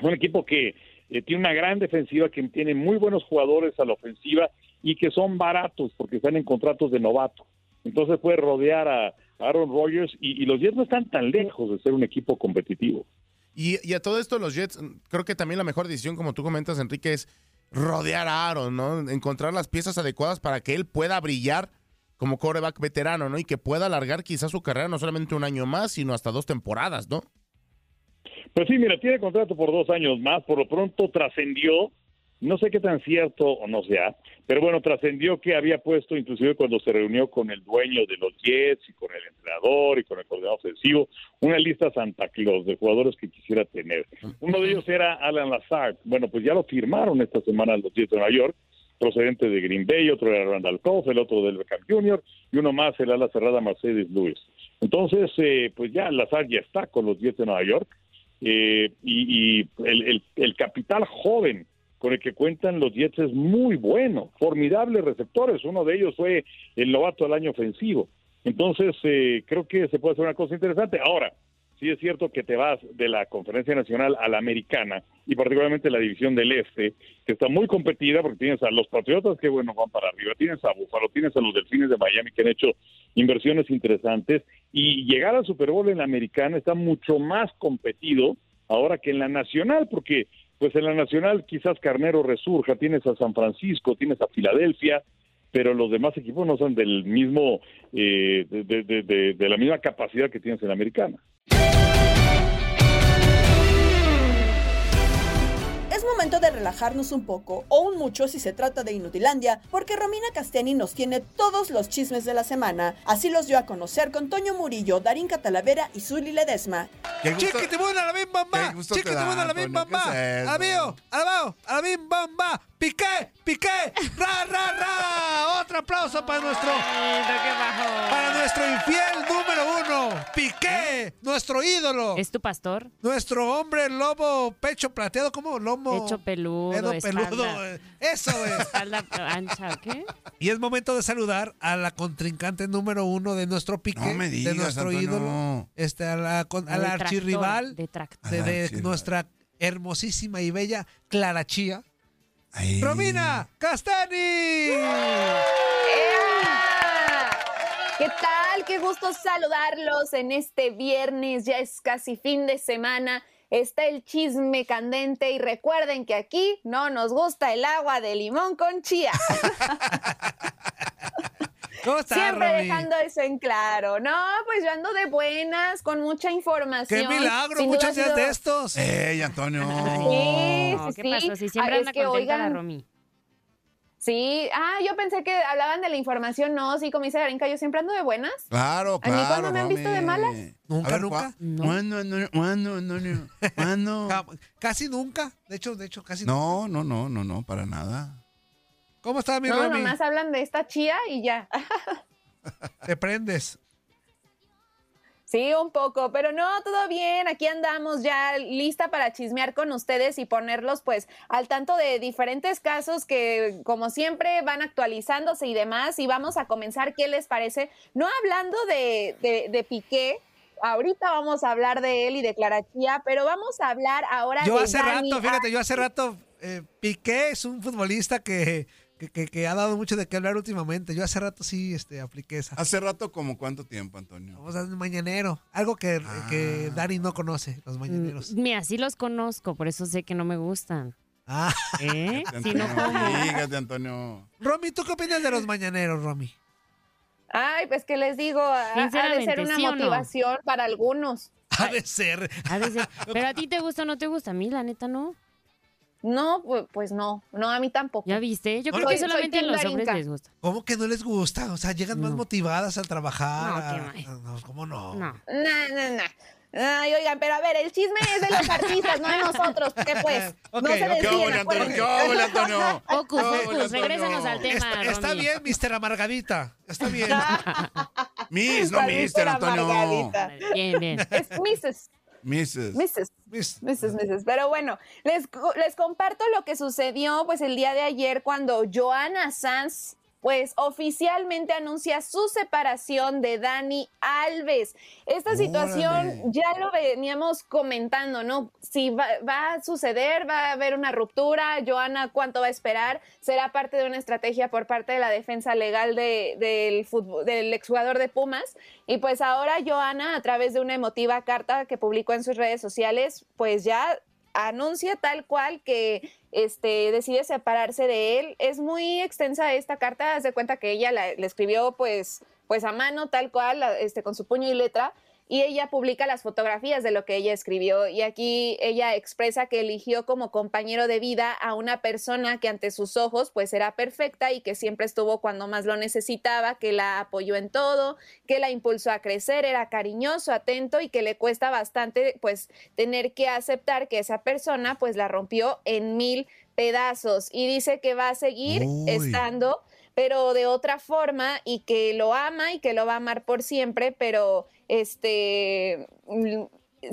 Un equipo que eh, tiene una gran defensiva, que tiene muy buenos jugadores a la ofensiva, y que son baratos, porque están en contratos de novato. Entonces puede rodear a Aaron Rodgers, y, los Jets no están tan lejos de ser un equipo competitivo. Y, y a todo esto los Jets, creo que también la mejor decisión, como tú comentas, Enrique, es rodear a Aaron, ¿no? Encontrar las piezas adecuadas para que él pueda brillar como coreback veterano, ¿no? Y que pueda alargar quizás su carrera no solamente un año más, sino hasta dos temporadas, ¿no? Pues sí, mira, tiene contrato por dos años más, por lo pronto trascendió, no sé qué tan cierto o no sea, pero bueno, trascendió que había puesto, inclusive cuando se reunió con el dueño de los Jets y con el entrenador y con el coordinador ofensivo, una lista Santa Claus de jugadores que quisiera tener. Uno de ellos era Alan Lazard. Bueno, pues ya lo firmaron esta semana los Jets de Nueva York, procedente de Green Bay, otro era Randall Cobb, el otro del Beckham Jr. y uno más el ala cerrada Mercedes Lewis. Entonces, eh, pues ya Lazard ya está con los Jets de Nueva York eh, y, y el, el, el capital joven con el que cuentan los Jets es muy bueno, formidables receptores. Uno de ellos fue el novato del año ofensivo. Entonces, eh, creo que se puede hacer una cosa interesante. Ahora, sí es cierto que te vas de la Conferencia Nacional a la Americana y particularmente la División del Este, que está muy competida porque tienes a los Patriotas que, bueno, van para arriba, tienes a Buffalo, tienes a los Delfines de Miami que han hecho inversiones interesantes y llegar al Super Bowl en la Americana está mucho más competido ahora que en la Nacional porque pues en la Nacional quizás Carnero resurja, tienes a San Francisco, tienes a Filadelfia, pero los demás equipos no son del mismo, eh, de, la misma capacidad que tienes en la Americana. Es momento de relajarnos un poco, o un mucho si se trata de Inutilandia, porque Romina Castellani nos tiene todos los chismes de la semana. Así los dio a conocer con Toño Murillo, Darín Catalavera y Zuli Ledesma. Chiquiti buena la bim bamba. Chiquiti buena la bim bamba. Alabío, alabao, a la bim bamba. Piqué, piqué, ra, ra, ra. Otro aplauso para nuestro. Para nuestro infiel número uno. Piqué, nuestro ídolo. ¿Es tu pastor? Nuestro hombre lobo, pecho plateado, ¿cómo? Lomo. Pecho peludo. Espalda. peludo. eh. Eso es. Espalda ancha, ¿qué? Y es momento de saludar a la contrincante número uno de nuestro pique, No me de nuestro Antonio. ídolo, este, a la, con- a la Detractor, archirrival de, de nuestra hermosísima y bella Clara Chía. Romina Castani. ¡Ea! ¿Qué tal? Qué gusto saludarlos en este viernes, ya es casi fin de semana. Está el chisme candente y recuerden que aquí no nos gusta el agua de limón con chía. Siempre dejando eso en claro. No, pues yo ando de buenas, con mucha información. ¡Qué milagro! Muchos días de estos. ¡Ey, Antonio! Sí, sí, ¿Qué pasó? Si siempre Ah, anda es que, la oigan, Romy. Sí, ah, yo pensé que hablaban de la información. No, sí, como dice Garinka, yo siempre ando de buenas. Claro, ¿A claro. mí cuándo me han visto de malas? ¿Nunca, A ver, nunca? ¿cuá- ¿Cuándo, Antonio? ¿Cuándo, Antonio? ¿Cuándo? Ca- Casi nunca. De hecho, de hecho, casi No, no, no, no, no, para nada. ¿Cómo está mi No, Romy? nomás hablan de esta chía y ya. Te prendes. Sí, un poco, pero no, todo bien. Aquí andamos ya lista para chismear con ustedes y ponerlos pues al tanto de diferentes casos que como siempre van actualizándose y demás. Y vamos a comenzar, ¿qué les parece? No hablando de, de, de Piqué. Ahorita vamos a hablar de él y de Clara Chía, pero vamos a hablar ahora Yo de hace Dani rato, fíjate, yo hace rato, eh, Piqué es un futbolista que, que, que- que ha dado mucho de qué hablar últimamente. Yo hace rato sí este, apliqué esa. ¿Hace rato como cuánto tiempo, Antonio? Vamos a un mañanero. Algo que, Ah. que Dani no conoce, los mañaneros. Mm, Mira, sí los conozco, por eso sé que no me gustan. Ah. ¿Eh? Fíjate, Si no, Antonio, ¿cómo? Fíjate, Antonio. Romy, ¿tú qué opinas de los mañaneros, Romy? Ay, pues que les digo, ha, de ser una ¿sí o no? motivación para algunos. Ha de ser. Ha de ser. Pero a ti te gusta o no te gusta, a mí la neta no. No, pues, pues no, no, a mí tampoco. ¿Ya viste? Yo No, creo que soy- soy solamente a los hombres les gusta. ¿Cómo que no les gusta? O sea, llegan más motivadas al trabajar. No, a- qué no, ¿Cómo no? No. No, no, no. Ay, oigan, pero a ver, el chisme es de los artistas, no de nosotros. ¿Qué pues? Ok, no se ¿Qué óvole, Antonio? ¿Qué Antonio? Ocus, Ocus, regrésanos al tema, Está, bien, Mister Amargadita. Está bien. Miss, no Mister, Mister Antonio. Amargadita. Bien, bien. Es Mrs. Mrs. Mrs. Mrs. Mrs. Pero bueno, les, les comparto lo que sucedió pues el día de ayer cuando Joana Sanz pues oficialmente anuncia su separación de Dani Alves. Esta situación Órale. ya lo veníamos comentando, ¿no? Si va, va a suceder, va a haber una ruptura, Joana, ¿cuánto va a esperar? ¿Será parte de una estrategia por parte de la defensa legal de- del, fútbol, del exjugador de Pumas? Y pues ahora Joana, a través de una emotiva carta que publicó en sus redes sociales, pues ya anuncia tal cual que este, decide separarse de él. Es muy extensa esta carta, haz de cuenta que ella la, la escribió pues, pues a mano, tal cual, este, con su puño y letra, y ella publica las fotografías de lo que ella escribió. Y aquí ella expresa que eligió como compañero de vida a una persona que ante sus ojos pues era perfecta y que siempre estuvo cuando más lo necesitaba, que la apoyó en todo, que la impulsó a crecer, era cariñoso, atento y que le cuesta bastante pues tener que aceptar que esa persona pues la rompió en mil pedazos y dice que va a seguir Uy. estando pero de otra forma y que lo ama y que lo va a amar por siempre, pero este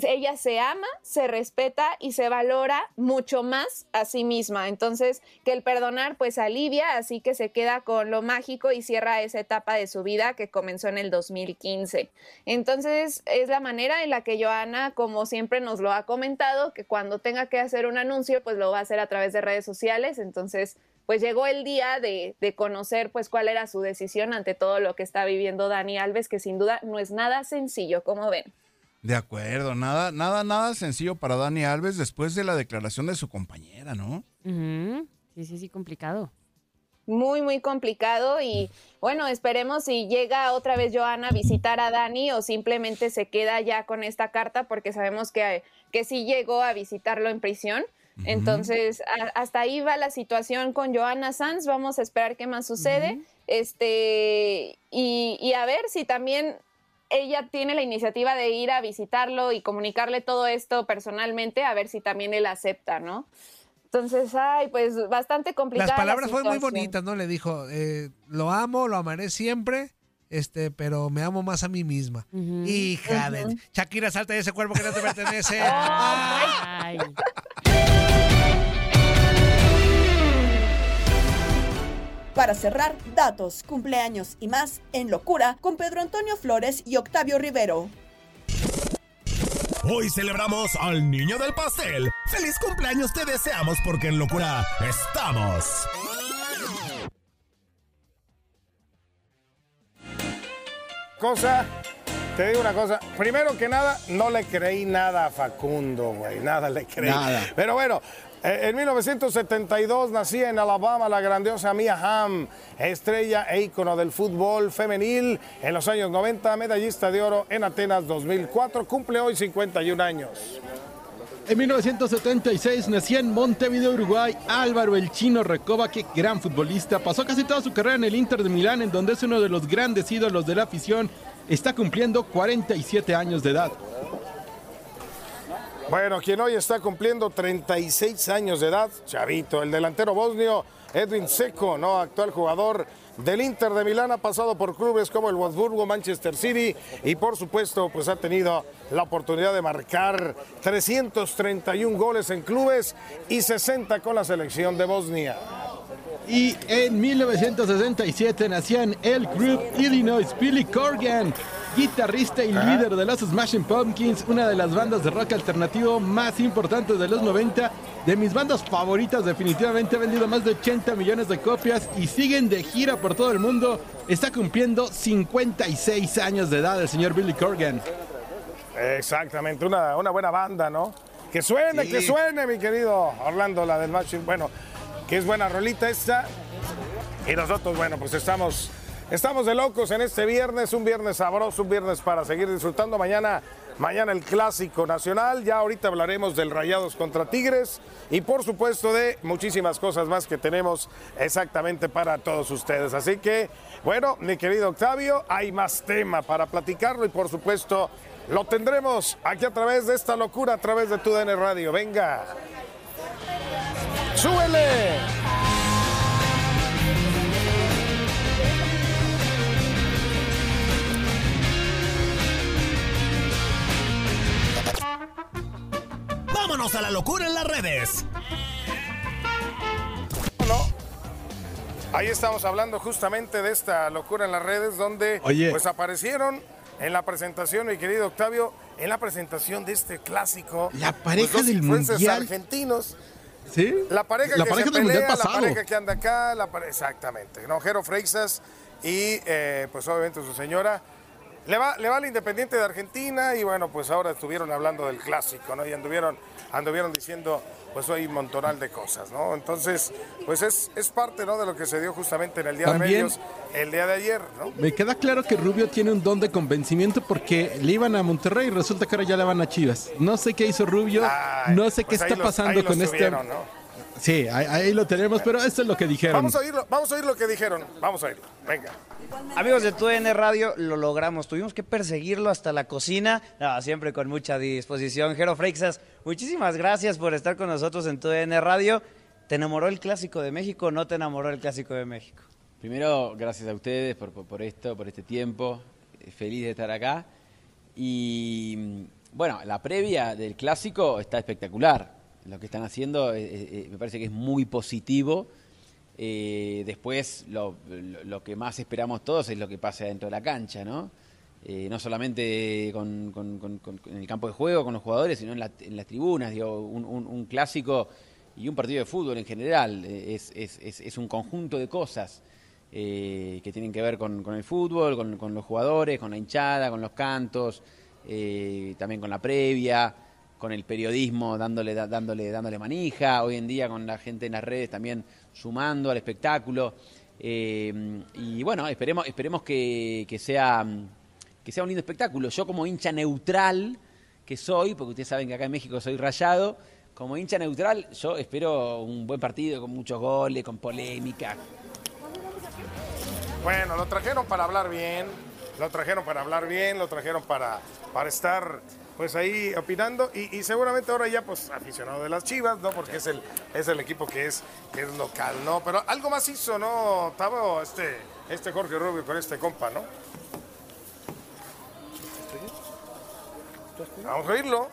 ella se ama, se respeta y se valora mucho más a sí misma. Entonces, que el perdonar pues alivia, así que se queda con lo mágico y cierra esa etapa de su vida que comenzó en el 2015. Entonces, es la manera en la que Joana, como siempre nos lo ha comentado, que cuando tenga que hacer un anuncio, pues lo va a hacer a través de redes sociales. Entonces, pues llegó el día de, de conocer pues cuál era su decisión ante todo lo que está viviendo Dani Alves, que sin duda no es nada sencillo, como ven. De acuerdo, nada, nada, nada sencillo para Dani Alves después de la declaración de su compañera, ¿no? Sí, sí, sí, complicado. muy, muy complicado y bueno, esperemos si llega otra vez Joana a visitar a Dani o simplemente se queda ya con esta carta porque sabemos que, que sí llegó a visitarlo en prisión. Entonces, a- hasta ahí va la situación con Joana Sanz. Vamos a esperar qué más sucede. Este, y, y a ver si también ella tiene la iniciativa de ir a visitarlo y comunicarle todo esto personalmente, a ver si también él acepta, ¿no? Entonces, ay, pues bastante complicada. Las la palabras fueron muy bonitas, ¿no? Le dijo, eh, lo amo, lo amaré siempre, este, pero me amo más a mí misma. Hija de... Shakira, salta de ese cuerpo que no te pertenece. Ay. Para cerrar, datos, cumpleaños y más en Locura con Pedro Antonio Flores y Octavio Rivero. Hoy celebramos al niño del pastel. ¡Feliz cumpleaños te deseamos porque en locura estamos! Cosa, te digo una cosa. Primero que nada, no le creí nada a Facundo, güey. Nada le creí. Nada. Pero bueno, en 1972 nacía en Alabama la grandiosa Mia Hamm, estrella e ícono del fútbol femenil. En los años 90, medallista de oro en Atenas 2004, cumple hoy 51 años. En 1976 nacía en Montevideo, Uruguay, Álvaro el Chino Recoba, que gran futbolista. Pasó casi toda su carrera en el Inter de Milán, en donde es uno de los grandes ídolos de la afición. Está cumpliendo 47 años de edad. Bueno, quien hoy está cumpliendo 36 años de edad, Chavito, el delantero bosnio Edwin Seco, ¿no? Actual jugador del Inter de Milán, ha pasado por clubes como el Wolfsburgo, Manchester City y por supuesto pues ha tenido la oportunidad de marcar 331 goles en clubes y 60 con la selección de Bosnia. Y en 1967 nacía en El Group, Illinois, Billy Corgan, guitarrista y líder de los Smashing Pumpkins, una de las bandas de rock alternativo más importantes de los 90. De mis bandas favoritas, definitivamente ha vendido más de 80 millones de copias y siguen de gira por todo el mundo. Está cumpliendo 56 años de edad el señor Billy Corgan. Exactamente, una, una buena banda, ¿no? Que suene, que suene, mi querido Orlando, la del Machine. Bueno, que es buena rolita esta. Y nosotros, bueno, pues estamos, estamos de locos en este viernes, un viernes sabroso, un viernes para seguir disfrutando. Mañana, mañana el clásico nacional. Ya ahorita hablaremos del Rayados contra Tigres y por supuesto de muchísimas cosas más que tenemos exactamente para todos ustedes. Así que, bueno, mi querido Octavio, hay más tema para platicarlo y por supuesto lo tendremos aquí a través de esta locura, a través de tu DN Radio. Venga. ¡Súbele! Vámonos a la locura en las redes. Bueno, ahí estamos hablando justamente de esta locura en las redes donde Oye. pues aparecieron en la presentación, mi querido Octavio, en la presentación de este clásico. La pareja los dos del influencers Mundial. argentinos. ¿Sí? La pareja La que pareja se del Mundial pelea, la pareja que anda acá, la pare- exactamente. ¿no? Jero Freixas y eh, pues obviamente su señora. Le va, le va al Independiente de Argentina y bueno, pues ahora estuvieron hablando del clásico, ¿no? Y anduvieron, anduvieron diciendo pues hoy un montonal de cosas, ¿no? Entonces, pues es, es parte, ¿no? De lo que se dio justamente en el Día de Medios el día de ayer, ¿no? Me queda claro que Rubio tiene un don de convencimiento porque le iban a Monterrey y resulta que ahora ya le van a Chivas. No sé qué hizo Rubio, Ay, no sé qué pues está los- pasando con este. Sí, ahí, ahí lo tenemos, pero esto es lo que dijeron. Vamos a oírlo, vamos a oír lo que dijeron. Vamos a oírlo. Venga. Amigos de TUDN Radio, lo logramos. Tuvimos que perseguirlo hasta la cocina. No, siempre con mucha disposición. Jero Freixas, muchísimas gracias por estar con nosotros en TUDN Radio. ¿Te enamoró el Clásico de México o no te enamoró el Clásico de México? Primero, gracias a ustedes por, por- por esto, por este tiempo. Eh, Feliz de estar acá. Y mm, bueno, la previa del clásico está espectacular. Lo que están haciendo eh, eh, me parece que es muy positivo. Eh, después, lo, que más esperamos todos es lo que pase dentro de la cancha, ¿no? Eh, no solamente con, el campo de juego, con los jugadores, sino en, la- en las tribunas. Digo, un, clásico y un partido de fútbol en general eh, es, es- es- es un conjunto de cosas eh, que tienen que ver con, el fútbol, con, con los jugadores, con la hinchada, con los cantos, eh, también con la previa, con el periodismo dándole, dándole, dándole manija, hoy en día con la gente en las redes también sumando al espectáculo. Eh, y bueno, esperemos, esperemos que, que sea, que sea un lindo espectáculo. Yo como hincha neutral que soy, porque ustedes saben que acá en México soy rayado, como hincha neutral yo espero un buen partido con muchos goles, con polémica, Bueno, lo trajeron para hablar bien, lo trajeron para hablar bien, lo trajeron para, para estar pues ahí opinando y, y seguramente ahora ya pues aficionado de las Chivas, ¿no? Porque es el, es el equipo que es, que es local, ¿no? Pero algo más hizo, ¿no, Tavo? Este, este Jorge Rubio con este compa, ¿no? Vamos a oírlo.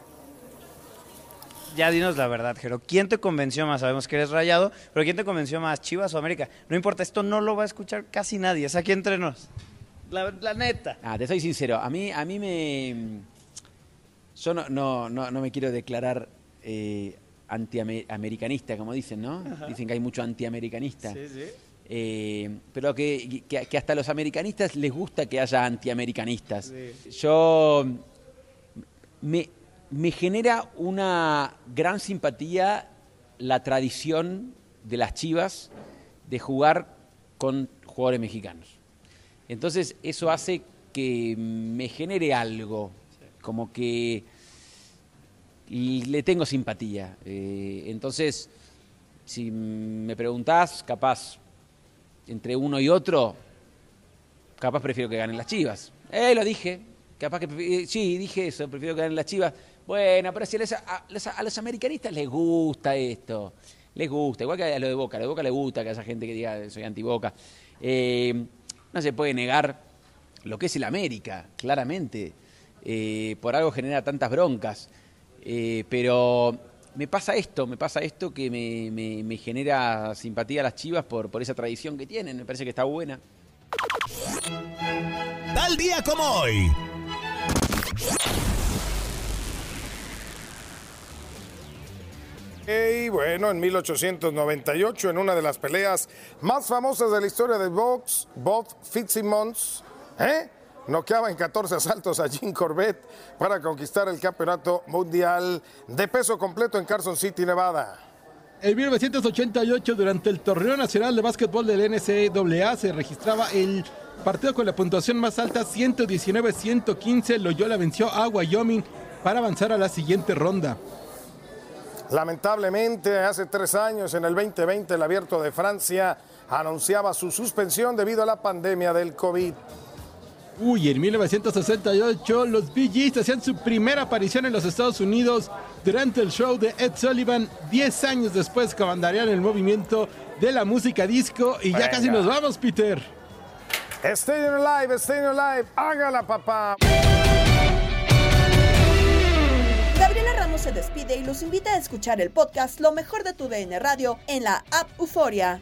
Ya dinos la verdad, Jero. ¿Quién te convenció más? Sabemos que eres rayado, pero ¿quién te convenció más? ¿Chivas o América? No importa, esto no lo va a escuchar casi nadie. Es aquí entre nos. La, la neta. Ah, te soy sincero, a mí, a mí me... Yo no, no, no, no me quiero declarar eh, antiamericanista, como dicen, ¿no? Ajá. Dicen que hay mucho antiamericanista. Sí, sí. Eh, pero que, que- que hasta a los americanistas les gusta que haya antiamericanistas. Sí. Yo me, me genera una gran simpatía la tradición de las Chivas de jugar con jugadores mexicanos. Entonces eso hace que me genere algo, como que le tengo simpatía. Eh, entonces, si me preguntás, capaz, entre uno y otro, capaz prefiero que ganen las Chivas. Eh, lo dije, capaz que, eh, sí, dije eso, prefiero que ganen las Chivas. Bueno, pero si a, los americanistas les gusta esto, les gusta, igual que a lo de Boca, a lo de Boca les gusta que haya gente que diga soy anti-Boca. Eh, no se puede negar lo que es el América, claramente. Eh, por algo genera tantas broncas. Eh, pero me pasa esto, me pasa esto que me, genera simpatía a las chivas por, por esa tradición que tienen. Me parece que está buena. Tal día como hoy. Y bueno, en 1898, en una de las peleas más famosas de la historia de box, Bob Fitzsimmons, ¿eh? Noqueaba en 14 asaltos a Jim Corbett para conquistar el campeonato mundial de peso completo en Carson City, Nevada. En 1988, durante el Torneo Nacional de Básquetbol del NCAA, se registraba el partido con la puntuación más alta, 119-115. Loyola venció a Wyoming para avanzar a la siguiente ronda. Lamentablemente, hace tres años, en el 2020, el Abierto de Francia anunciaba su suspensión debido a la pandemia del COVID. Uy, en 1968 los Bee Gees hacían su primera aparición en los Estados Unidos durante el show de Ed Sullivan. Diez años después comandarían el movimiento de la música disco y ya casi nos vamos, Peter. Stay Alive, Stay Alive, hágala, papá. Gabriela Ramos se despide y los invita a escuchar el podcast Lo mejor de tu DN Radio en la app Euforia.